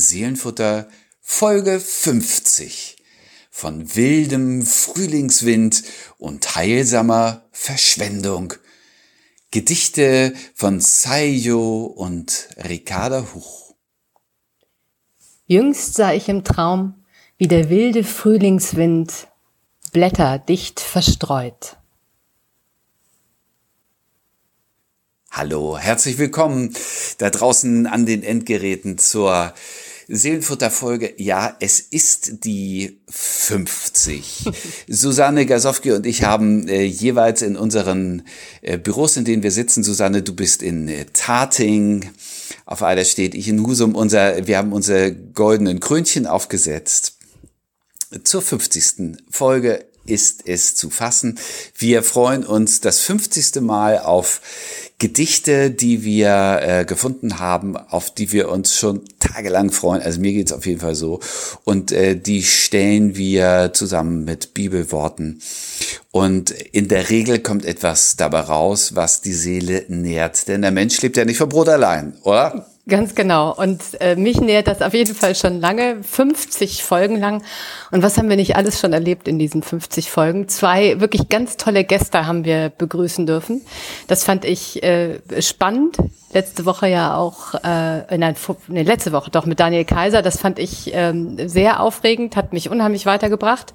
Seelenfutter Folge 50 von wildem Frühlingswind und heilsamer Verschwendung. Gedichte von Saiyo und Ricarda Huch. Jüngst sah ich im Traum, wie der wilde Frühlingswind Blätter dicht verstreut. Hallo, herzlich willkommen da draußen an den Endgeräten zur Seelenfutterfolge. Ja, es ist die 50. Susanne Gasowski und ich haben äh, jeweils in unseren äh, Büros, in denen wir sitzen, Susanne, du bist in äh, Tating, auf einer steht ich in Husum, unser, wir haben unsere goldenen Krönchen aufgesetzt. Zur 50. Folge ist es zu fassen. Wir freuen uns das 50. Mal auf Gedichte, die wir äh, gefunden haben, auf die wir uns schon tagelang freuen. Also mir geht's auf jeden Fall so. Und äh, die stellen wir zusammen mit Bibelworten. Und in der Regel kommt etwas dabei raus, was die Seele nährt. Denn der Mensch lebt ja nicht vom Brot allein, oder? Ganz genau. Und äh, mich nähert das auf jeden Fall schon lange, 50 Folgen lang. Und was haben wir nicht alles schon erlebt in diesen 50 Folgen? Zwei wirklich ganz tolle Gäste haben wir begrüßen dürfen. Das fand ich äh, spannend. Letzte Woche ja auch, äh, nein, nee, letzte Woche doch mit Daniel Kaiser. Das fand ich ähm, sehr aufregend, hat mich unheimlich weitergebracht.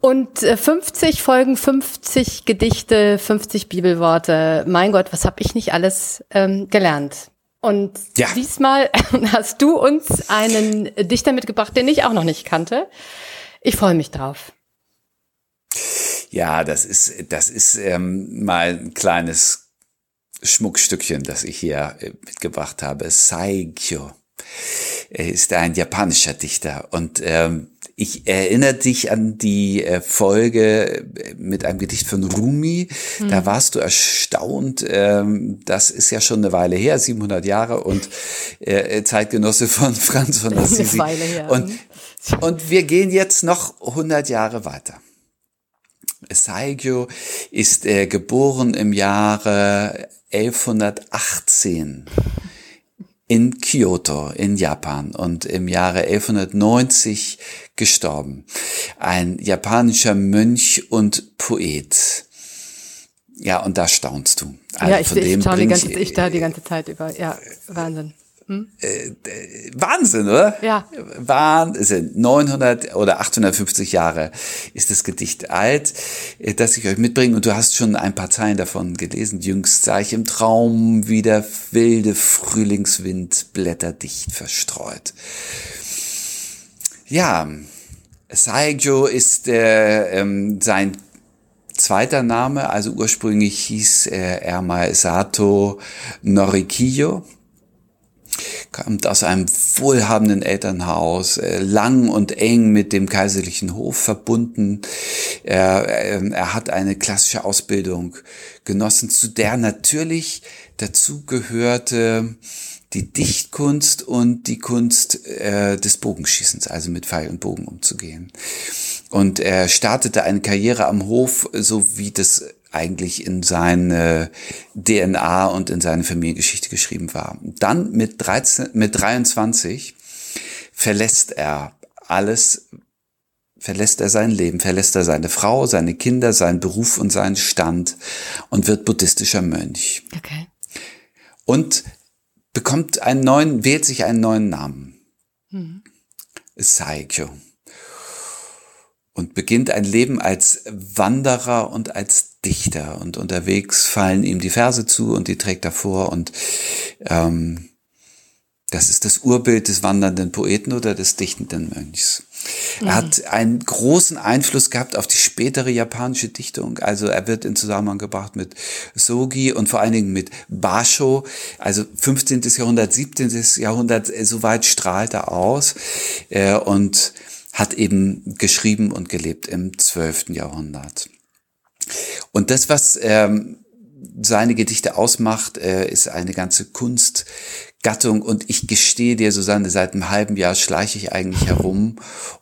Und 50 äh, Folgen, 50 Gedichte, 50 Bibelworte. Mein Gott, was habe ich nicht alles ähm, gelernt? Und ja. diesmal hast du uns einen Dichter mitgebracht, den ich auch noch nicht kannte. Ich freue mich drauf. Ja, das ist, das ist ähm, mal ein kleines Schmuckstückchen, das ich hier äh, mitgebracht habe. Saikyo. Ist ein japanischer Dichter und ähm, ich erinnere dich an die äh, Folge äh, mit einem Gedicht von Rumi. Hm. Da warst du erstaunt. Ähm, das ist ja schon eine Weile her, 700 Jahre und äh, Zeitgenosse von Franz von Assisi. Eine Weile her. Und, und wir gehen jetzt noch 100 Jahre weiter. Saigyo ist geboren im Jahre 1118 in Kyoto in Japan und im Jahre 1190 gestorben. Ein japanischer Mönch und Poet. Ja, und da staunst du. Also ja, ich, ich, staune die ganze, ich da die ganze Zeit über. Ja, Wahnsinn. Hm? Äh, Wahnsinn, oder? Ja. Wahnsinn. 900 oder 850 Jahre ist das Gedicht alt, äh, das ich euch mitbringe. Und du hast schon ein paar Zeilen davon gelesen. Jüngst sah ich im Traum, wie der wilde Frühlingswind Blätter dicht verstreut. Ja, Saijo ist äh, ähm, sein zweiter Name, also ursprünglich hieß er, er mal Sato Norikiyo kommt aus einem wohlhabenden Elternhaus, äh, lang und eng mit dem kaiserlichen Hof verbunden. Er, ähm, er hat eine klassische Ausbildung genossen, zu der natürlich dazu gehörte die Dichtkunst und die Kunst äh, des Bogenschießens, also mit Pfeil und Bogen umzugehen. Und er startete eine Karriere am Hof, so wie das eigentlich in seine DNA und in seine Familiengeschichte geschrieben war. Dann mit, 13, mit 23 verlässt er alles, verlässt er sein Leben, verlässt er seine Frau, seine Kinder, seinen Beruf und seinen Stand und wird buddhistischer Mönch. Okay. Und bekommt einen neuen, wählt sich einen neuen Namen. Mhm. Saikyo und beginnt ein Leben als Wanderer und als Dichter. Und unterwegs fallen ihm die Verse zu und die trägt er vor. Und ähm, das ist das Urbild des wandernden Poeten oder des dichtenden Mönchs. Mhm. Er hat einen großen Einfluss gehabt auf die spätere japanische Dichtung. Also er wird in Zusammenhang gebracht mit Sogi und vor allen Dingen mit Basho. Also 15. Jahrhundert, 17. Jahrhundert, äh, soweit strahlt er aus. Äh, und hat eben geschrieben und gelebt im 12. Jahrhundert. Und das, was ähm, seine Gedichte ausmacht, äh, ist eine ganze Kunstgattung. Und ich gestehe dir, Susanne, seit einem halben Jahr schleiche ich eigentlich herum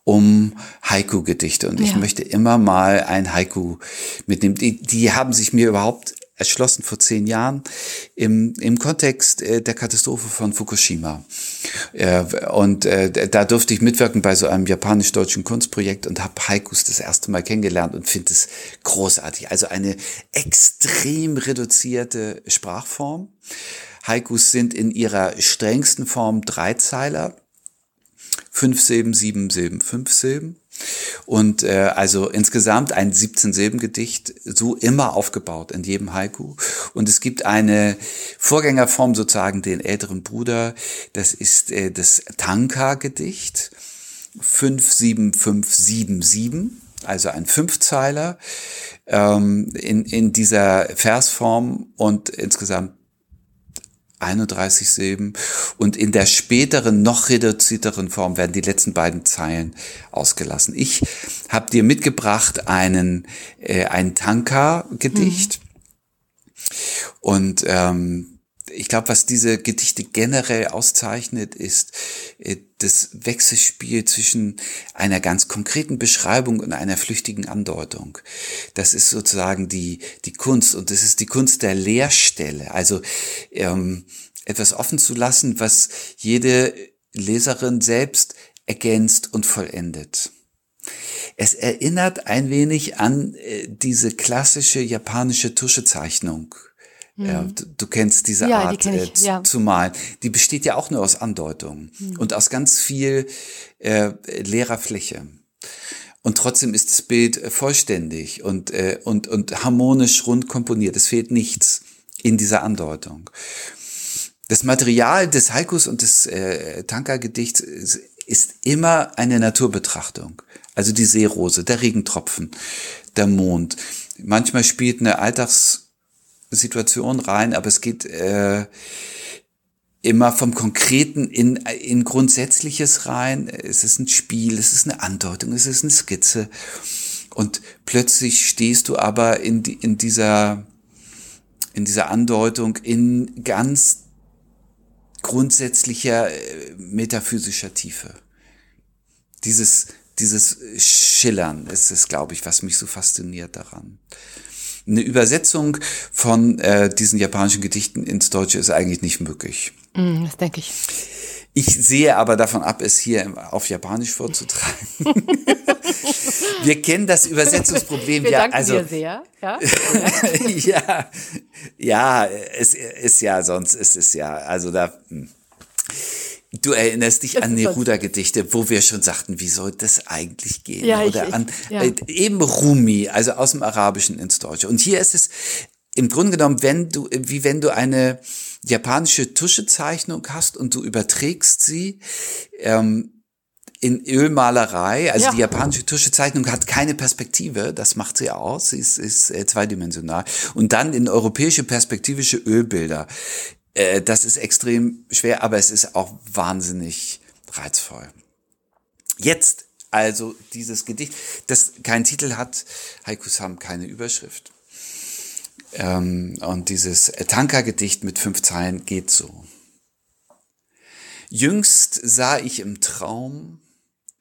um Haiku-Gedichte. Und ja. ich möchte immer mal ein Haiku mitnehmen. Die, die haben sich mir überhaupt erschlossen vor zehn Jahren im, im Kontext äh, der Katastrophe von Fukushima. Äh, und äh, da durfte ich mitwirken bei so einem japanisch-deutschen Kunstprojekt und habe Haikus das erste Mal kennengelernt und finde es großartig. Also eine extrem reduzierte Sprachform. Haikus sind in ihrer strengsten Form Dreizeiler. Fünf Silben, sieben Silben, fünf Silben. Und äh, also insgesamt ein 17-Silben-Gedicht, so immer aufgebaut in jedem Haiku. Und es gibt eine Vorgängerform, sozusagen den älteren Bruder, das ist äh, das Tanka-Gedicht. 57577, also ein Fünfzeiler ähm, in, in dieser Versform und insgesamt 31 Silben und in der späteren, noch reduzierteren Form werden die letzten beiden Zeilen ausgelassen. Ich habe dir mitgebracht einen, äh, ein Tanka-Gedicht mhm. und ähm, ich glaube, was diese Gedichte generell auszeichnet, ist äh, das Wechselspiel zwischen einer ganz konkreten Beschreibung und einer flüchtigen Andeutung. Das ist sozusagen die, die Kunst und das ist die Kunst der Leerstelle. Also ähm, etwas offen zu lassen, was jede Leserin selbst ergänzt und vollendet. Es erinnert ein wenig an äh, diese klassische japanische Tuschezeichnung ja, mhm. du, du, kennst diese ja, Art die äh, ja. zu malen. Die besteht ja auch nur aus Andeutungen mhm. und aus ganz viel äh, leerer Fläche. Und trotzdem ist das Bild äh, vollständig und, äh, und, und harmonisch rund komponiert. Es fehlt nichts in dieser Andeutung. Das Material des Haikus und des äh, Tanka-Gedichts ist immer eine Naturbetrachtung. Also die Seerose, der Regentropfen, der Mond. Manchmal spielt eine Alltags Situation rein, aber es geht äh, immer vom Konkreten in, in Grundsätzliches rein. Es ist ein Spiel, es ist eine Andeutung, es ist eine Skizze. Und plötzlich stehst du aber in, die, in dieser, in dieser Andeutung in ganz grundsätzlicher äh, metaphysischer Tiefe. Dieses, dieses Schillern ist es, glaube ich, was mich so fasziniert daran eine Übersetzung von äh, diesen japanischen Gedichten ins Deutsche ist eigentlich nicht möglich. Mm, das denke ich. Ich sehe aber davon ab, es hier auf Japanisch vorzutragen. Wir kennen das Übersetzungsproblem Wir ja. Danken also dir sehr. Ja, ja, ja, es ist ja sonst ist es ja. Also da. Hm. Du erinnerst dich an Neruda-Gedichte, wo wir schon sagten, wie soll das eigentlich gehen? Ja, Oder ich, an ja. äh, eben Rumi, also aus dem Arabischen ins Deutsche. Und hier ist es im Grunde genommen, wenn du, wie wenn du eine japanische Tuschezeichnung hast und du überträgst sie ähm, in Ölmalerei. Also Ja. die japanische Tuschezeichnung hat keine Perspektive, das macht sie aus, sie ist, ist äh, zweidimensional. Und dann in europäische perspektivische Ölbilder. Äh, das ist extrem schwer, aber es ist auch wahnsinnig reizvoll. Jetzt also dieses Gedicht, das keinen Titel hat, Haikus haben keine Überschrift. Ähm, und dieses Tanka-Gedicht mit fünf Zeilen geht so. Jüngst sah ich im Traum,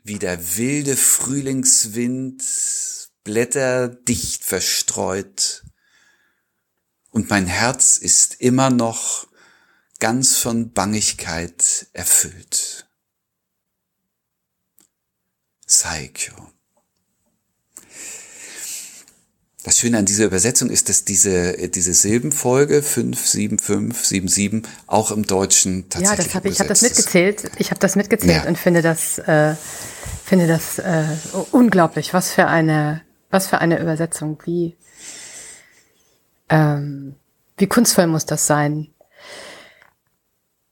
wie der wilde Frühlingswind Blätter dicht verstreut, und mein Herz ist immer noch ganz von Bangigkeit erfüllt. Saikyo. Das Schöne an dieser Übersetzung ist, dass diese, diese Silbenfolge 5, 7, 5, 7, 7 auch im Deutschen Ja, tatsächlich das habe ich, ich habe das mitgezählt. Ich habe das mitgezählt Ja. und finde das, äh, finde das äh, unglaublich. Was für eine, was für eine Übersetzung. Wie, ähm, wie kunstvoll muss das sein?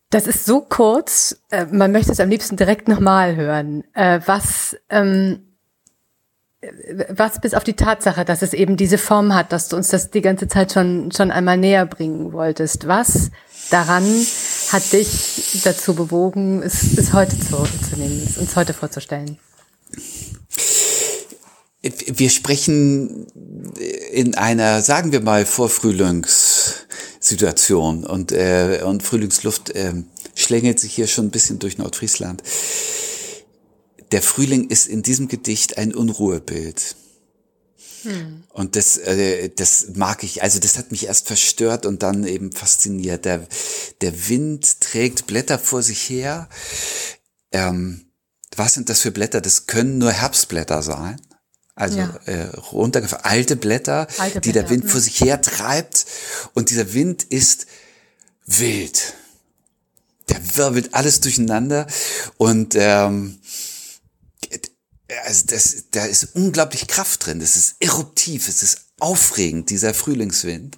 Das ist so kurz. Äh, man möchte es am liebsten direkt nochmal hören. Äh, was, ähm, was bis auf die Tatsache, dass es eben diese Form hat, dass du uns das die ganze Zeit schon, schon einmal näher bringen wolltest. Was daran hat dich dazu bewogen, es, es heute zu, zu nehmen, es uns heute vorzustellen? Wir sprechen in einer, sagen wir mal, Vorfrühlingssituation und, äh, und Frühlingsluft äh, schlängelt sich hier schon ein bisschen durch Nordfriesland. Der Frühling ist in diesem Gedicht ein Unruhebild. Hm. Und das, äh, das mag ich, also das hat mich erst verstört und dann eben fasziniert. Der, der Wind trägt Blätter vor sich her. Ähm, was sind das für Blätter? Das können nur Herbstblätter sein. Also ja. äh, runtergefallen, alte Blätter, alte die Blätter, der Wind vor sich her treibt. Und dieser Wind ist wild. Der wirbelt alles durcheinander. Und ähm, also das, da ist unglaublich Kraft drin. Das ist eruptiv, es ist aufregend, dieser Frühlingswind.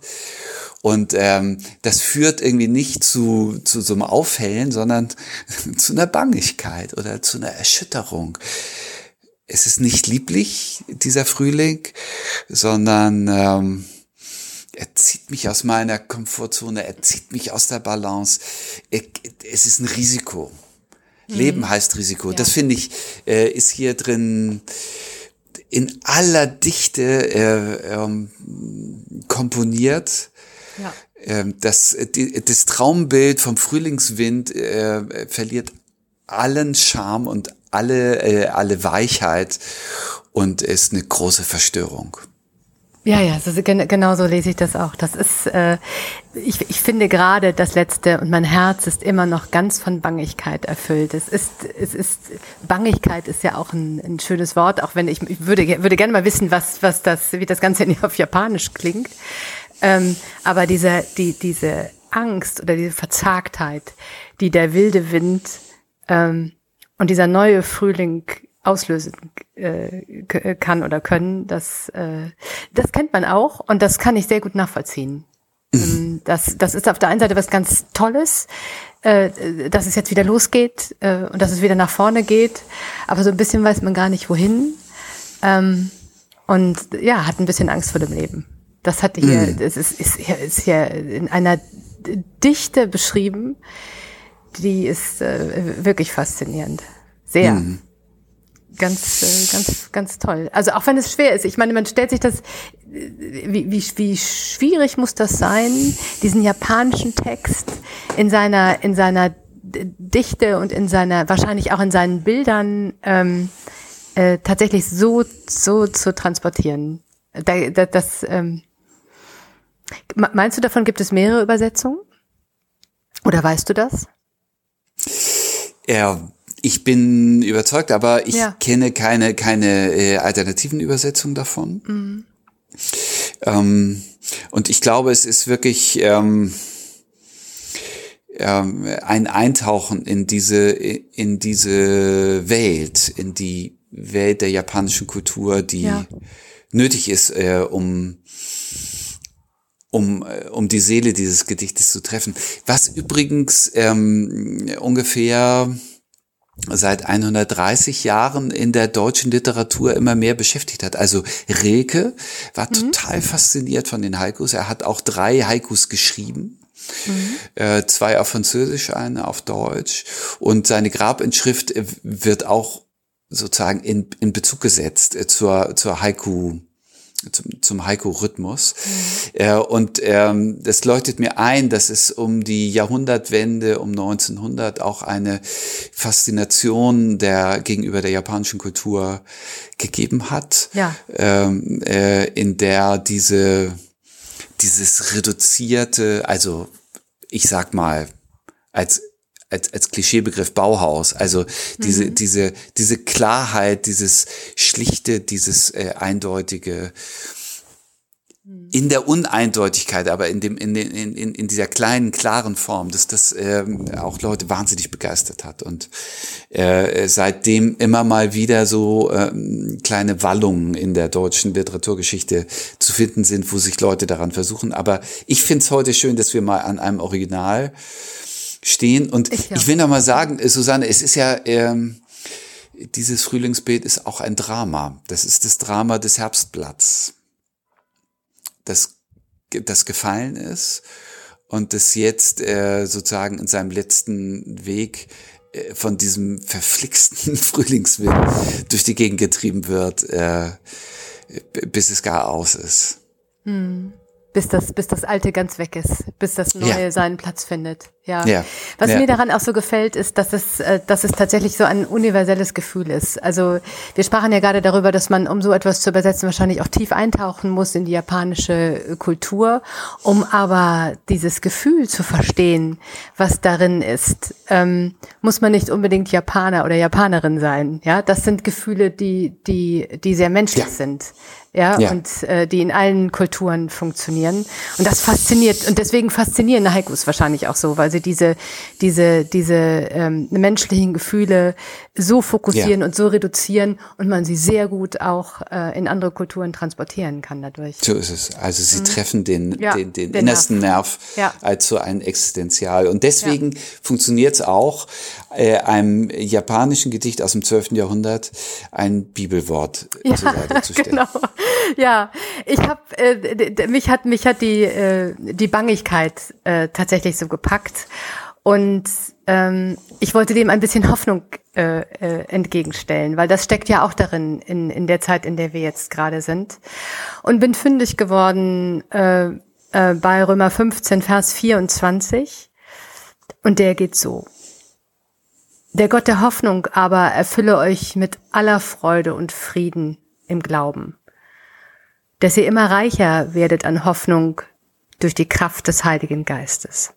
Und ähm, das führt irgendwie nicht zu, zu so einem Aufhellen, sondern zu einer Bangigkeit oder zu einer Erschütterung. Es ist nicht lieblich, dieser Frühling, sondern ähm, er zieht mich aus meiner Komfortzone, er zieht mich aus der Balance. Es ist ein Risiko. Leben mhm. heißt Risiko. Ja. Das finde ich, äh, ist hier drin in aller Dichte äh, ähm, komponiert. Ja. Ähm, das, die, das Traumbild vom Frühlingswind äh, verliert allen Charme und alle, äh, alle Weichheit und ist eine große Verstörung. Ja, ja, so, genau so lese ich das auch. Das ist, äh, ich, ich finde gerade das Letzte und mein Herz ist immer noch ganz von Bangigkeit erfüllt. Es ist, es ist, Bangigkeit ist ja auch ein, ein schönes Wort, auch wenn ich, ich würde, würde gerne mal wissen, was, was das, wie das Ganze auf Japanisch klingt. Ähm, aber diese, die, diese Angst oder diese Verzagtheit, die der wilde Wind ähm, und dieser neue Frühling auslösen äh, kann oder können, das, äh, das kennt man auch und das kann ich sehr gut nachvollziehen. Ähm, das, das ist auf der einen Seite was ganz Tolles, äh, dass es jetzt wieder losgeht äh, und dass es wieder nach vorne geht, aber so ein bisschen weiß man gar nicht wohin ähm, und ja, hat ein bisschen Angst vor dem Leben. Das hatte hier, mm. das ist, ist, hier, ist hier in einer Dichte beschrieben, die ist äh, wirklich faszinierend. Sehr. Mm ganz, äh, ganz, ganz toll. Also auch wenn es schwer ist. Ich meine, man stellt sich das, äh, wie, wie, wie schwierig muss das sein, diesen japanischen Text in seiner, in seiner Dichte und in seiner, wahrscheinlich auch in seinen Bildern ähm, äh, tatsächlich so, so zu transportieren. Da, da, das, ähm, meinst du, davon gibt es mehrere Übersetzungen? Oder weißt du das? Ja, ich bin überzeugt, aber ich ja. kenne keine, keine äh, alternativen Übersetzungen davon. Mhm. Ähm, und ich glaube, es ist wirklich ähm, ähm, ein Eintauchen in diese, in diese Welt, in die Welt der japanischen Kultur, die ja. nötig ist, äh, um um, äh, um die Seele dieses Gedichtes zu treffen. Was übrigens ähm, ungefähr seit 130 Jahren in der deutschen Literatur immer mehr beschäftigt hat. Also Rilke war mhm. total fasziniert von den Haikus. Er hat auch drei Haikus geschrieben. Mhm. Äh, zwei auf Französisch, eine auf Deutsch. Und seine Grabinschrift wird auch sozusagen in, in Bezug gesetzt äh, zur, zur Haiku zum, zum Heiko-Rhythmus. Mhm. Äh, und ähm, das leuchtet mir ein, dass es um die Jahrhundertwende, um 1900 auch eine Faszination der gegenüber der japanischen Kultur gegeben hat, ja. ähm, äh, in der diese dieses reduzierte, also ich sag mal, als als, als Klischeebegriff Bauhaus. Also diese, mhm. diese, diese Klarheit, dieses Schlichte, dieses äh, Eindeutige mhm. in der Uneindeutigkeit, aber in dem in, den, in, in dieser kleinen klaren Form, dass das ähm, auch Leute wahnsinnig begeistert hat und äh, seitdem immer mal wieder so ähm, kleine Wallungen in der deutschen Literaturgeschichte zu finden sind, wo sich Leute daran versuchen. Aber ich finde es heute schön, dass wir mal an einem Original stehen. Und ich, ja. ich will noch mal sagen, äh, Susanne, es ist ja, ähm, dieses Frühlingsbild ist auch ein Drama. Das ist das Drama des Herbstblatts, das, das gefallen ist und das jetzt äh, sozusagen in seinem letzten Weg äh, von diesem verflixten Frühlingswind durch die Gegend getrieben wird, äh, bis es gar aus ist. Hm. Bis das, bis das Alte ganz weg ist, bis das Neue ja. seinen Platz findet. Ja. ja. Was ja. mir daran auch so gefällt, ist, dass es, äh, dass es tatsächlich so ein universelles Gefühl ist. Also wir sprachen ja gerade darüber, dass man, um so etwas zu übersetzen, wahrscheinlich auch tief eintauchen muss in die japanische Kultur, um aber dieses Gefühl zu verstehen, was darin ist, ähm, muss man nicht unbedingt Japaner oder Japanerin sein. Ja, das sind Gefühle, die, die, die sehr menschlich sind ja, ja. und äh, die in allen Kulturen funktionieren. Und das fasziniert und deswegen faszinieren Haikus wahrscheinlich auch so, weil sie diese diese diese ähm, menschlichen Gefühle so fokussieren ja. und so reduzieren und man sie sehr gut auch äh, in andere Kulturen transportieren kann dadurch. So ist es. Also sie mhm. treffen den ja, den, den, den innersten Nerv, Nerv als so ein Existenzial und deswegen funktioniert es auch äh, einem japanischen Gedicht aus dem 12. Jahrhundert ein Bibelwort ja, zur Seite zu stellen. Genau. Ja, ich habe äh, mich hat mich hat die äh, die Bangigkeit äh, tatsächlich so gepackt und ähm, ich wollte dem ein bisschen Hoffnung äh, äh, entgegenstellen, weil das steckt ja auch darin in in der Zeit, in der wir jetzt gerade sind und bin fündig geworden äh, äh, bei Römer 15 Vers 24 und der geht so. Der Gott der Hoffnung aber erfülle euch mit aller Freude und Frieden im Glauben, dass ihr immer reicher werdet an Hoffnung durch die Kraft des Heiligen Geistes.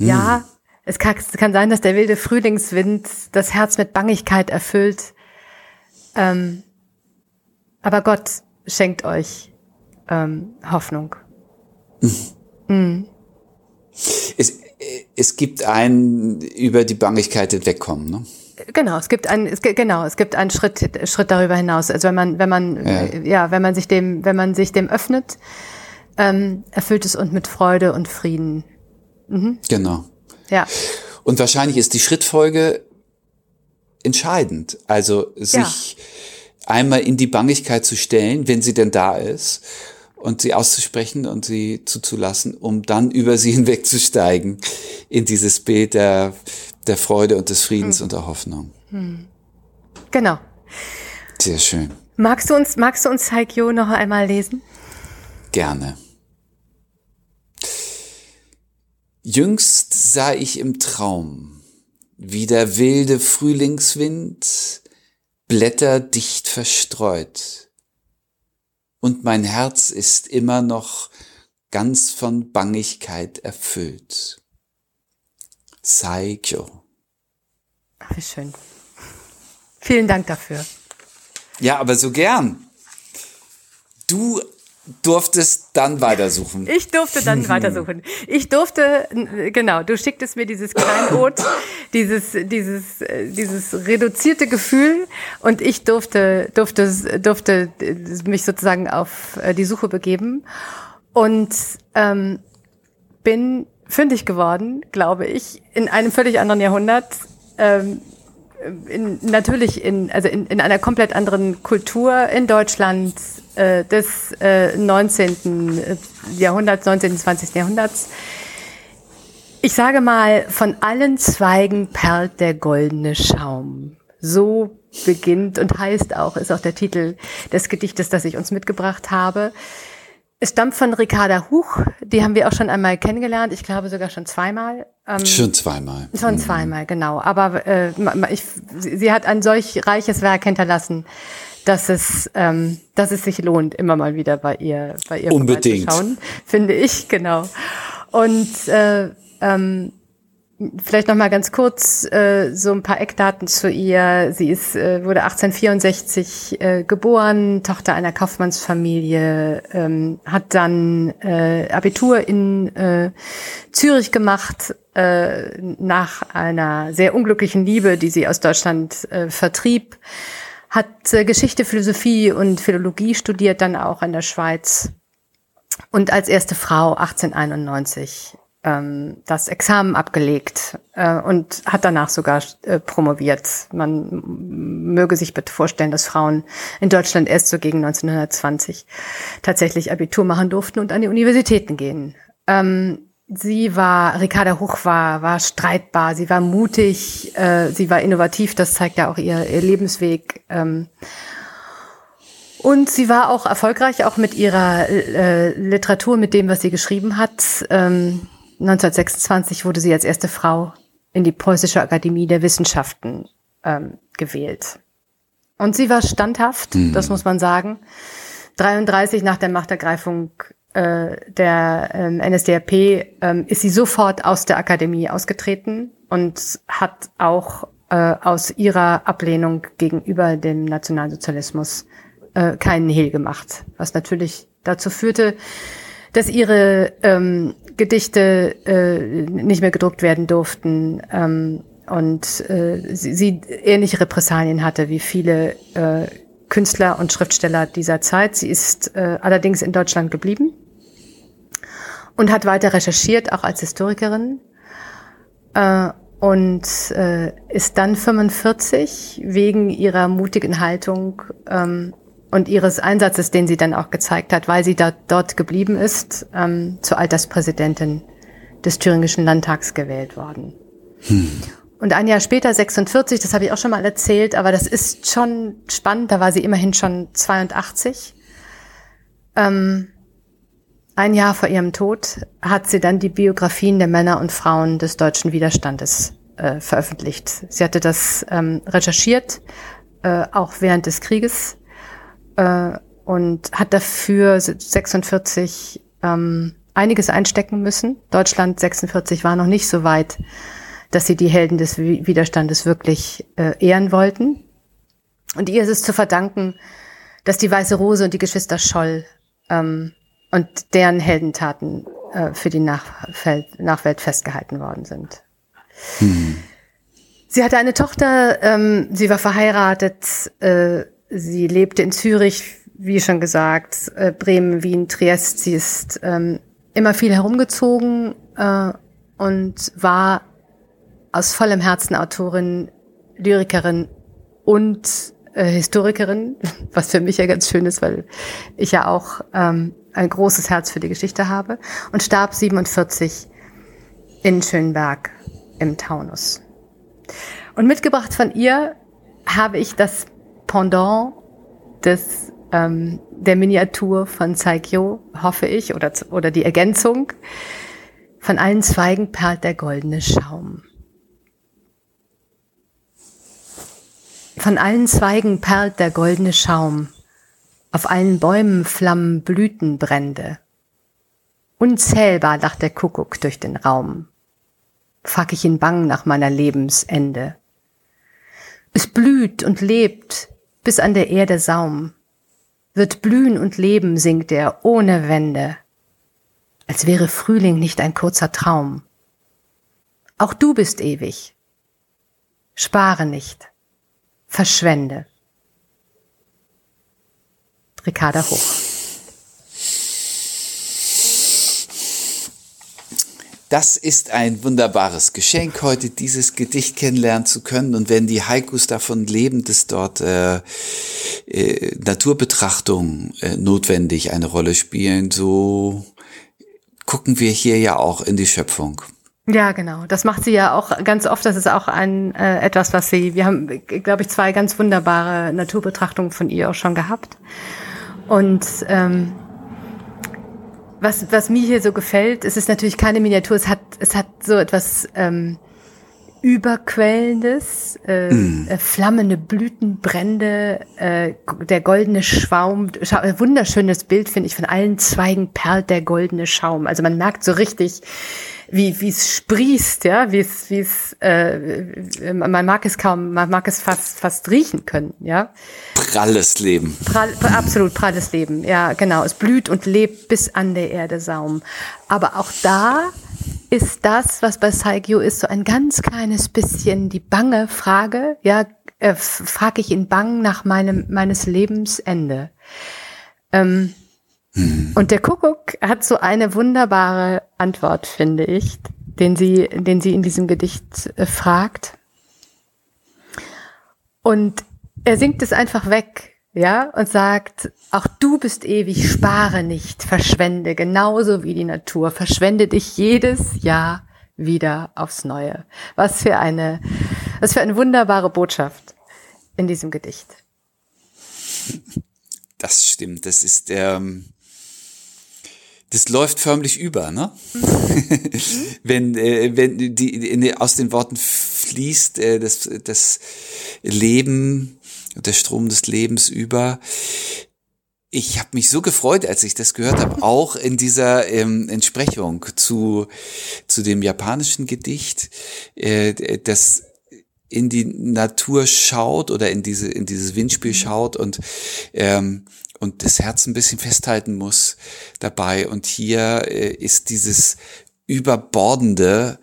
Hm. Ja, es kann, es kann, sein, dass der wilde Frühlingswind das Herz mit Bangigkeit erfüllt, ähm, aber Gott schenkt euch ähm, Hoffnung. Hm. Hm. Es, es gibt ein über die Bangigkeit hinwegkommen, ne? Genau, es gibt ein, es, genau, es gibt einen Schritt, Schritt darüber hinaus. Also wenn man, wenn man, ja, ja wenn man sich dem, wenn man sich dem öffnet, ähm, erfüllt es uns mit Freude und Frieden. Mhm. Genau. Ja. Und wahrscheinlich ist die Schrittfolge entscheidend. Also sich ja. einmal in die Bangigkeit zu stellen, wenn sie denn da ist, und sie auszusprechen und sie zuzulassen, um dann über sie hinwegzusteigen in dieses Bild der, der Freude und des Friedens hm. und der Hoffnung. Hm. Genau. Sehr schön. Magst du uns, magst du uns Haikyo noch einmal lesen? Gerne. Jüngst sah ich im Traum, wie der wilde Frühlingswind Blätter dicht verstreut und mein Herz ist immer noch ganz von Bangigkeit erfüllt. Saikyo. Ach, wie schön. Vielen Dank dafür. Ja, aber so gern. Du durftest dann weitersuchen. Ich durfte dann weitersuchen. Ich durfte, genau, du schicktest mir dieses Kleinod, dieses, dieses, äh, dieses reduzierte Gefühl und ich durfte, durfte, durfte mich sozusagen auf äh, die Suche begeben und ähm, bin fündig geworden, glaube ich, in einem völlig anderen Jahrhundert. Ähm, in, natürlich in, also in, in einer komplett anderen Kultur in Deutschland äh, des äh, 19. Äh, Jahrhunderts, 19. 20. Jahrhunderts. Ich sage mal, von allen Zweigen perlt der goldene Schaum. So beginnt und heißt auch, ist auch der Titel des Gedichtes, das ich uns mitgebracht habe. Es stammt von Ricarda Huch, die haben wir auch schon einmal kennengelernt, ich glaube sogar schon zweimal. Ähm, schon zweimal. Schon mhm. zweimal, genau. Aber äh, ich, sie hat ein solch reiches Werk hinterlassen, dass es, ähm, dass es sich lohnt, immer mal wieder bei ihr, bei ihr Unbedingt. schauen, finde ich, genau. Und äh, ähm, Vielleicht noch mal ganz kurz äh, so ein paar Eckdaten zu ihr. Sie ist äh, wurde 1864 äh, geboren, Tochter einer Kaufmannsfamilie, ähm, hat dann äh, Abitur in äh, Zürich gemacht äh, nach einer sehr unglücklichen Liebe, die sie aus Deutschland äh, vertrieb, hat äh, Geschichte, Philosophie und Philologie studiert, dann auch in der Schweiz und als erste Frau 1891 ähm, das Examen abgelegt äh, und hat danach sogar äh, promoviert. Man möge sich bitte vorstellen, dass Frauen in Deutschland erst so gegen 1920 tatsächlich Abitur machen durften und an die Universitäten gehen. Ähm, sie war, Ricarda Huch war, war streitbar, sie war mutig, äh, sie war innovativ, das zeigt ja auch ihr, ihr Lebensweg. Ähm, Und sie war auch erfolgreich, auch mit ihrer äh, Literatur, mit dem, was sie geschrieben hat. Ähm, 1926 wurde sie als erste Frau in die Preußische Akademie der Wissenschaften ähm, gewählt. Und sie war standhaft, mhm. das muss man sagen. 33 nach der Machtergreifung äh, der ähm, NSDAP ähm, ist sie sofort aus der Akademie ausgetreten und hat auch äh, aus ihrer Ablehnung gegenüber dem Nationalsozialismus äh, keinen Hehl gemacht, was natürlich dazu führte, dass ihre ähm, Gedichte äh, nicht mehr gedruckt werden durften ähm, und äh, sie, sie ähnliche Repressalien hatte wie viele äh, Künstler und Schriftsteller dieser Zeit. Sie ist äh, allerdings in Deutschland geblieben und hat weiter recherchiert, auch als Historikerin. Äh, und äh, ist dann 45 wegen ihrer mutigen Haltung ähm, und ihres Einsatzes, den sie dann auch gezeigt hat, weil sie da, dort geblieben ist, ähm, zur Alterspräsidentin des Thüringischen Landtags gewählt worden. Hm. Und ein Jahr später, 46, das habe ich auch schon mal erzählt, aber das ist schon spannend, da war sie immerhin schon 82. Ähm, ein Jahr vor ihrem Tod hat sie dann die Biografien der Männer und Frauen des deutschen Widerstandes äh, veröffentlicht. Sie hatte das ähm, recherchiert, äh, auch während des Krieges, äh, und hat dafür 46 ähm, einiges einstecken müssen. Deutschland 46 war noch nicht so weit, dass sie die Helden des Widerstandes wirklich äh, ehren wollten. Und ihr ist es zu verdanken, dass die Weiße Rose und die Geschwister Scholl ähm, und deren Heldentaten äh, für die Nachwelt, Nachwelt festgehalten worden sind. Hm. Sie hatte eine Tochter, ähm, sie war verheiratet, äh, sie lebte in Zürich, wie schon gesagt, äh, Bremen, Wien, Triest. Sie ist ähm, immer viel herumgezogen äh, und war aus vollem Herzen Autorin, Lyrikerin und äh, Historikerin, was für mich ja ganz schön ist, weil ich ja auch ähm, ein großes Herz für die Geschichte habe und starb 47 in Schönberg im Taunus. Und mitgebracht von ihr habe ich das Pendant des ähm, der Miniatur von Saikyo, hoffe ich, oder, oder die Ergänzung. Von allen Zweigen perlt der goldene Schaum. Von allen Zweigen perlt der goldene Schaum, auf allen Bäumen flammen Blütenbrände. Unzählbar lacht der Kuckuck durch den Raum. Frag ich ihn bang nach meiner Lebensende. Es blüht und lebt bis an der Erde Saum. Wird blühen und leben, singt er ohne Wände, als wäre Frühling nicht ein kurzer Traum. Auch du bist ewig. Spare nicht verschwende. Ricarda Hoch. Das ist ein wunderbares Geschenk, heute dieses Gedicht kennenlernen zu können. Und wenn die Haikus davon leben, dass dort äh, äh, Naturbetrachtungen äh, notwendig eine Rolle spielen, so gucken wir hier ja auch in die Schöpfung. Ja, genau. Das macht sie ja auch ganz oft. Das ist auch ein äh, etwas, was sie. Wir haben, glaube ich, zwei ganz wunderbare Naturbetrachtungen von ihr auch schon gehabt. Und ähm, was, was mir hier so gefällt, es ist natürlich keine Miniatur. Es hat, es hat so etwas ähm, überquellendes, äh, mm. äh, flammende Blütenbrände, äh, der goldene Schwaum, wunderschönes Bild finde ich von allen Zweigen perlt der goldene Schaum. Also man merkt so richtig, wie wie es sprießt, ja, wie es wie es äh, man mag es kaum, man mag es fast fast riechen können, ja. Pralles Leben. Prall, absolut pralles Leben, ja, genau. Es blüht und lebt bis an der Erde Saum. Aber auch da ist das, was bei Saigyo ist, so ein ganz kleines bisschen die bange Frage, ja, äh, frage ich ihn bang nach meinem meines Lebensende. Ähm, hm. Und der Kuckuck hat so eine wunderbare Antwort, finde ich, den sie, den sie in diesem Gedicht äh, fragt. Und er singt es einfach weg, ja, und sagt, auch du bist ewig, spare nicht, verschwende, genauso wie die Natur, verschwende dich jedes Jahr wieder aufs Neue. Was für eine, was für eine wunderbare Botschaft in diesem Gedicht. Das stimmt. Das ist ähm, das läuft förmlich über, ne? Mhm. wenn äh, wenn die in, aus den Worten fließt äh, das das Leben der Strom des Lebens über. Ich habe mich so gefreut, als ich das gehört habe, auch in dieser ähm, Entsprechung zu zu dem japanischen Gedicht, äh, das in die Natur schaut oder in diese in dieses Windspiel schaut und ähm, und das Herz ein bisschen festhalten muss dabei. Und hier äh, ist dieses Überbordende,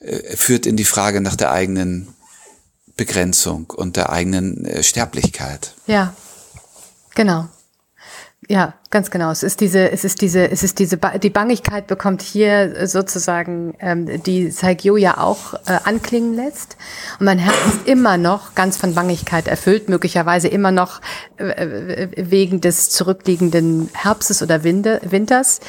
äh, führt in die Frage nach der eigenen Begrenzung und der eigenen äh, Sterblichkeit. Ja, genau. Ja, ganz genau. Es ist diese, es ist diese, es ist diese, die Bangigkeit bekommt hier sozusagen, ähm, die Saigyo ja auch äh, anklingen lässt. Und mein Herz ist immer noch ganz von Bangigkeit erfüllt, möglicherweise immer noch äh, äh, wegen des zurückliegenden Herbstes oder Winde, Winters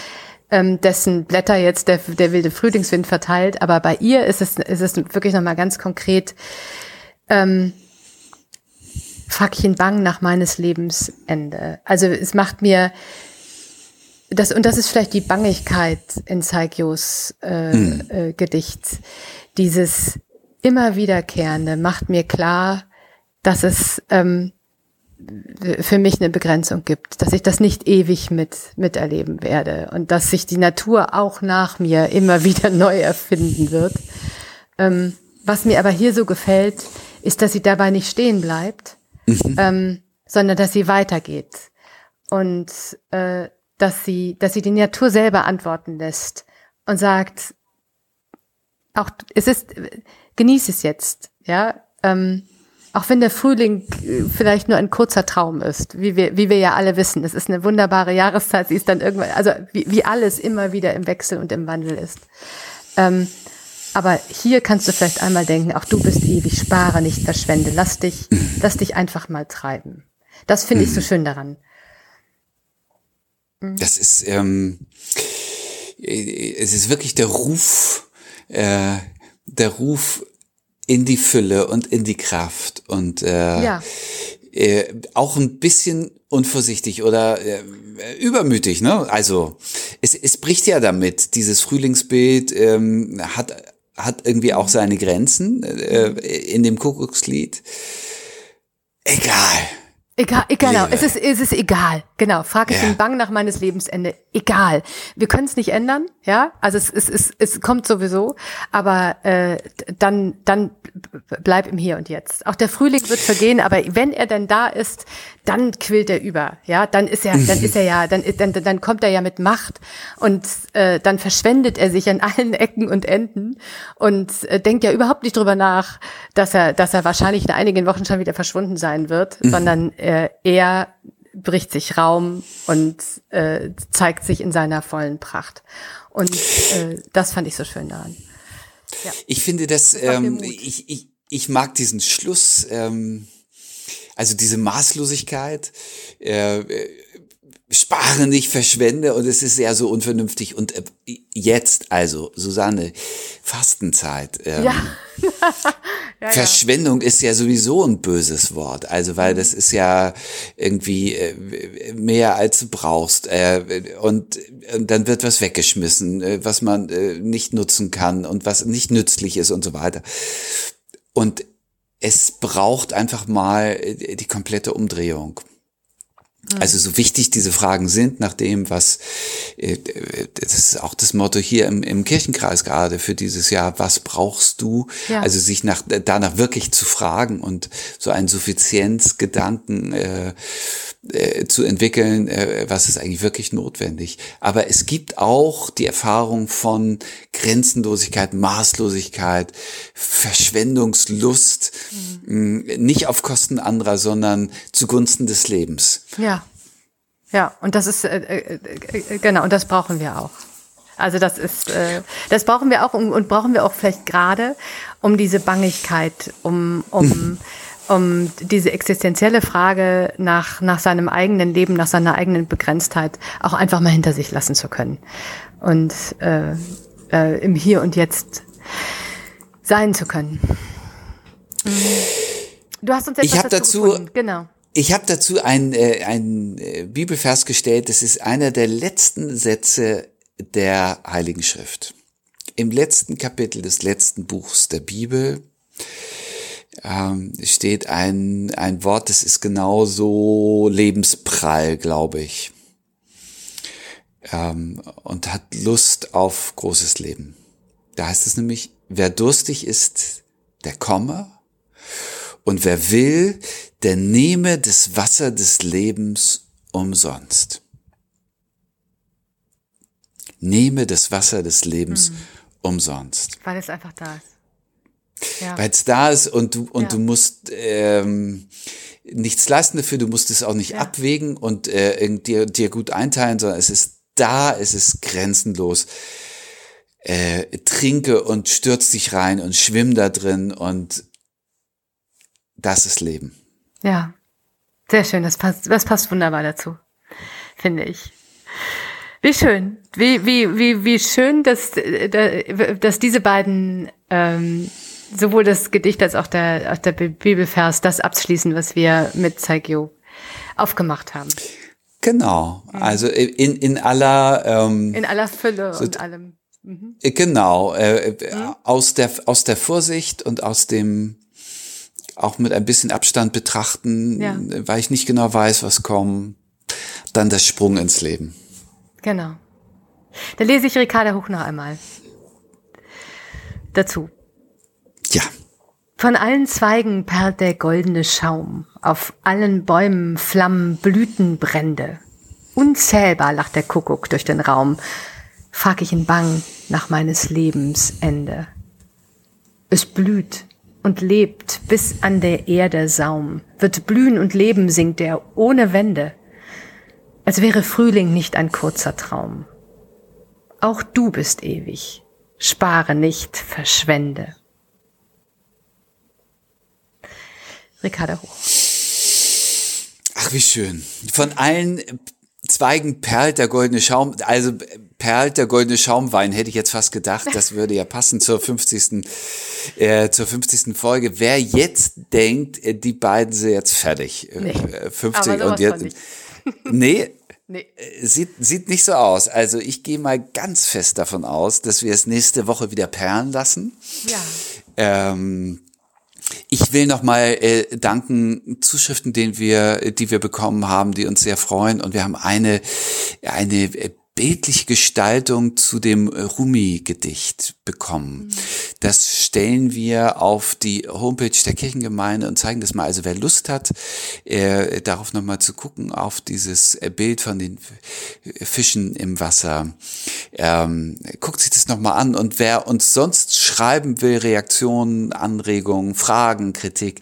ähm, dessen Blätter jetzt der, der wilde Frühlingswind verteilt. Aber bei ihr ist es, ist es wirklich nochmal ganz konkret, ähm, Fuckchen bang nach meines Lebens Ende. Also es macht mir das und das ist vielleicht die Bangigkeit in Saikyos äh, hm. äh, Gedicht. Dieses immer wiederkehrende macht mir klar, dass es ähm, für mich eine Begrenzung gibt, dass ich das nicht ewig mit miterleben werde und dass sich die Natur auch nach mir immer wieder neu erfinden wird. Ähm, was mir aber hier so gefällt, ist, dass sie dabei nicht stehen bleibt, mhm. ähm, sondern dass sie weitergeht und äh, dass sie, dass sie die Natur selber antworten lässt und sagt, auch es ist, genieß es jetzt, ja, ähm, auch wenn der Frühling äh, vielleicht nur ein kurzer Traum ist, wie wir, wie wir ja alle wissen, es ist eine wunderbare Jahreszeit, sie ist dann irgendwann, also wie, wie alles immer wieder im Wechsel und im Wandel ist. Ähm, aber hier kannst du vielleicht einmal denken, auch du bist ewig, spare nicht, verschwende, lass dich, lass dich einfach mal treiben. Das finde ich so schön daran. Mhm. Das ist, ähm, es ist wirklich der Ruf, äh, der Ruf in die Fülle und in die Kraft und äh, ja. äh, auch ein bisschen unvorsichtig oder äh, übermütig, ne? Also es, es bricht ja damit. Dieses Frühlingsbild ähm, hat hat irgendwie auch seine Grenzen äh, in dem Kuckuckslied. Egal. Egal, genau, es ist, es ist egal. Genau, frag ich ja. den Bang nach meines Lebensende. Egal. Wir können es nicht ändern, ja. Also es, es, es, es kommt sowieso, aber äh, dann, dann bleib im Hier und Jetzt. Auch der Frühling wird vergehen, aber wenn er denn da ist, dann quillt er über, ja. Dann ist er, dann ist er ja, dann, dann, dann kommt er ja mit Macht und äh, dann verschwendet er sich an allen Ecken und Enden und äh, denkt ja überhaupt nicht drüber nach, dass er, dass er wahrscheinlich in einigen Wochen schon wieder verschwunden sein wird, mhm. sondern äh, er bricht sich Raum und äh, zeigt sich in seiner vollen Pracht. Und äh, das fand ich so schön daran. Ja. Ich finde das, das ähm, ich, ich, ich mag diesen Schluss, ähm, also diese Maßlosigkeit, äh, spare nicht, verschwende und es ist sehr so unvernünftig. Und äh, jetzt also, Susanne, Fastenzeit. Ähm, ja. ja, Verschwendung ja. ist ja sowieso ein böses Wort. Also, weil das ist ja irgendwie äh, mehr als du brauchst. Äh, und, und dann wird was weggeschmissen, äh, was man äh, nicht nutzen kann und was nicht nützlich ist und so weiter. Und es braucht einfach mal äh, die komplette Umdrehung. Also so wichtig diese Fragen sind, nach dem, was, äh, das ist auch das Motto hier im, im Kirchenkreis gerade für dieses Jahr, was brauchst du? Ja. Also sich nach, danach wirklich zu fragen und so einen Suffizienzgedanken äh, äh, zu entwickeln, äh, was ist eigentlich wirklich notwendig. Aber es gibt auch die Erfahrung von Grenzenlosigkeit, Maßlosigkeit, Verschwendungslust, mhm. nicht auf Kosten anderer, sondern zugunsten des Lebens. Ja. Ja, und das ist äh, äh, äh, genau, und das brauchen wir auch. Also das ist, äh, das brauchen wir auch und, und brauchen wir auch vielleicht gerade um diese Bangigkeit, um, um um diese existenzielle Frage nach, nach seinem eigenen Leben, nach seiner eigenen Begrenztheit auch einfach mal hinter sich lassen zu können. Und äh, äh, im Hier und Jetzt sein zu können. Mhm. Du hast uns jetzt ich was dazu, dazu genau. Ich habe dazu ein, äh, ein äh, Bibelvers gestellt, das ist einer der letzten Sätze der Heiligen Schrift. Im letzten Kapitel des letzten Buchs der Bibel ähm, steht ein, ein Wort, das ist genauso lebensprall, glaube ich. Ähm, und hat Lust auf großes Leben. Da heißt es nämlich, wer durstig ist, der komme. Und wer will, der nehme das Wasser des Lebens umsonst. Nehme das Wasser des Lebens mhm. umsonst. Weil es einfach da ist. Ja. Weil es da ist und du, und ja. du musst ähm, nichts leisten dafür, du musst es auch nicht ja. abwägen und äh, dir, dir gut einteilen, sondern es ist da, es ist grenzenlos. Äh, trinke und stürz dich rein und schwimm da drin und das ist Leben. Ja, sehr schön. Das passt, das passt wunderbar dazu, finde ich. Wie schön, wie wie wie wie schön, dass dass diese beiden ähm, sowohl das Gedicht als auch der auch der Bibelvers das abschließen, was wir mit Zeigio aufgemacht haben. Genau, mhm. also in in aller ähm, in aller Fülle so, und allem. Mhm. Genau, äh, mhm. aus der aus der Vorsicht und aus dem auch mit ein bisschen Abstand betrachten, ja. weil ich nicht genau weiß, was kommt. Dann der Sprung ins Leben. Genau. Da lese ich Ricarda Hoch noch einmal. Dazu. Ja. Von allen Zweigen perlt der goldene Schaum, auf allen Bäumen Flammen, Blüten, Brände. Unzählbar lacht der Kuckuck durch den Raum, frag ich in Bang nach meines Lebens Ende. Es blüht, und lebt bis an der Erde Saum, wird blühen und leben, singt er ohne Wende, als wäre Frühling nicht ein kurzer Traum. Auch du bist ewig, spare nicht, verschwende. Ricarda Hoch. Ach, wie schön. Von allen Zweigen perlt der goldene Schaum, also perlt der goldene Schaumwein, hätte ich jetzt fast gedacht, das würde ja passen zur 50. Äh, zur 50. Folge. Wer jetzt denkt, äh, die beiden sind jetzt fertig, äh, nee, 50 und jetzt, nee, Nee. Äh, sieht, sieht nicht so aus. Also ich gehe mal ganz fest davon aus, dass wir es nächste Woche wieder perlen lassen. Ja. Ähm, ich will nochmal äh, danken, Zuschriften, den wir, die wir bekommen haben, die uns sehr freuen. Und wir haben eine, eine äh, bildliche Gestaltung zu dem Rumi-Gedicht bekommen. Mhm. Das stellen wir auf die Homepage der Kirchengemeinde und zeigen das mal. Also wer Lust hat, äh, darauf nochmal zu gucken, auf dieses äh, Bild von den Fischen im Wasser, ähm, guckt sich das nochmal an. Und wer uns sonst schreiben will, Reaktionen, Anregungen, Fragen, Kritik,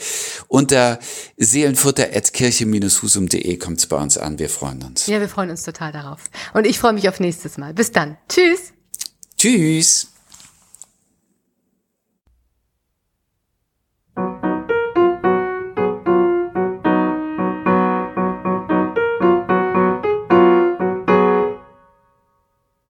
unter seelenfutter.kirche-husum.de kommt es bei uns an. Wir freuen uns. Ja, wir freuen uns total darauf. Und ich freue mich auf nächstes Mal. Bis dann. Tschüss. Tschüss.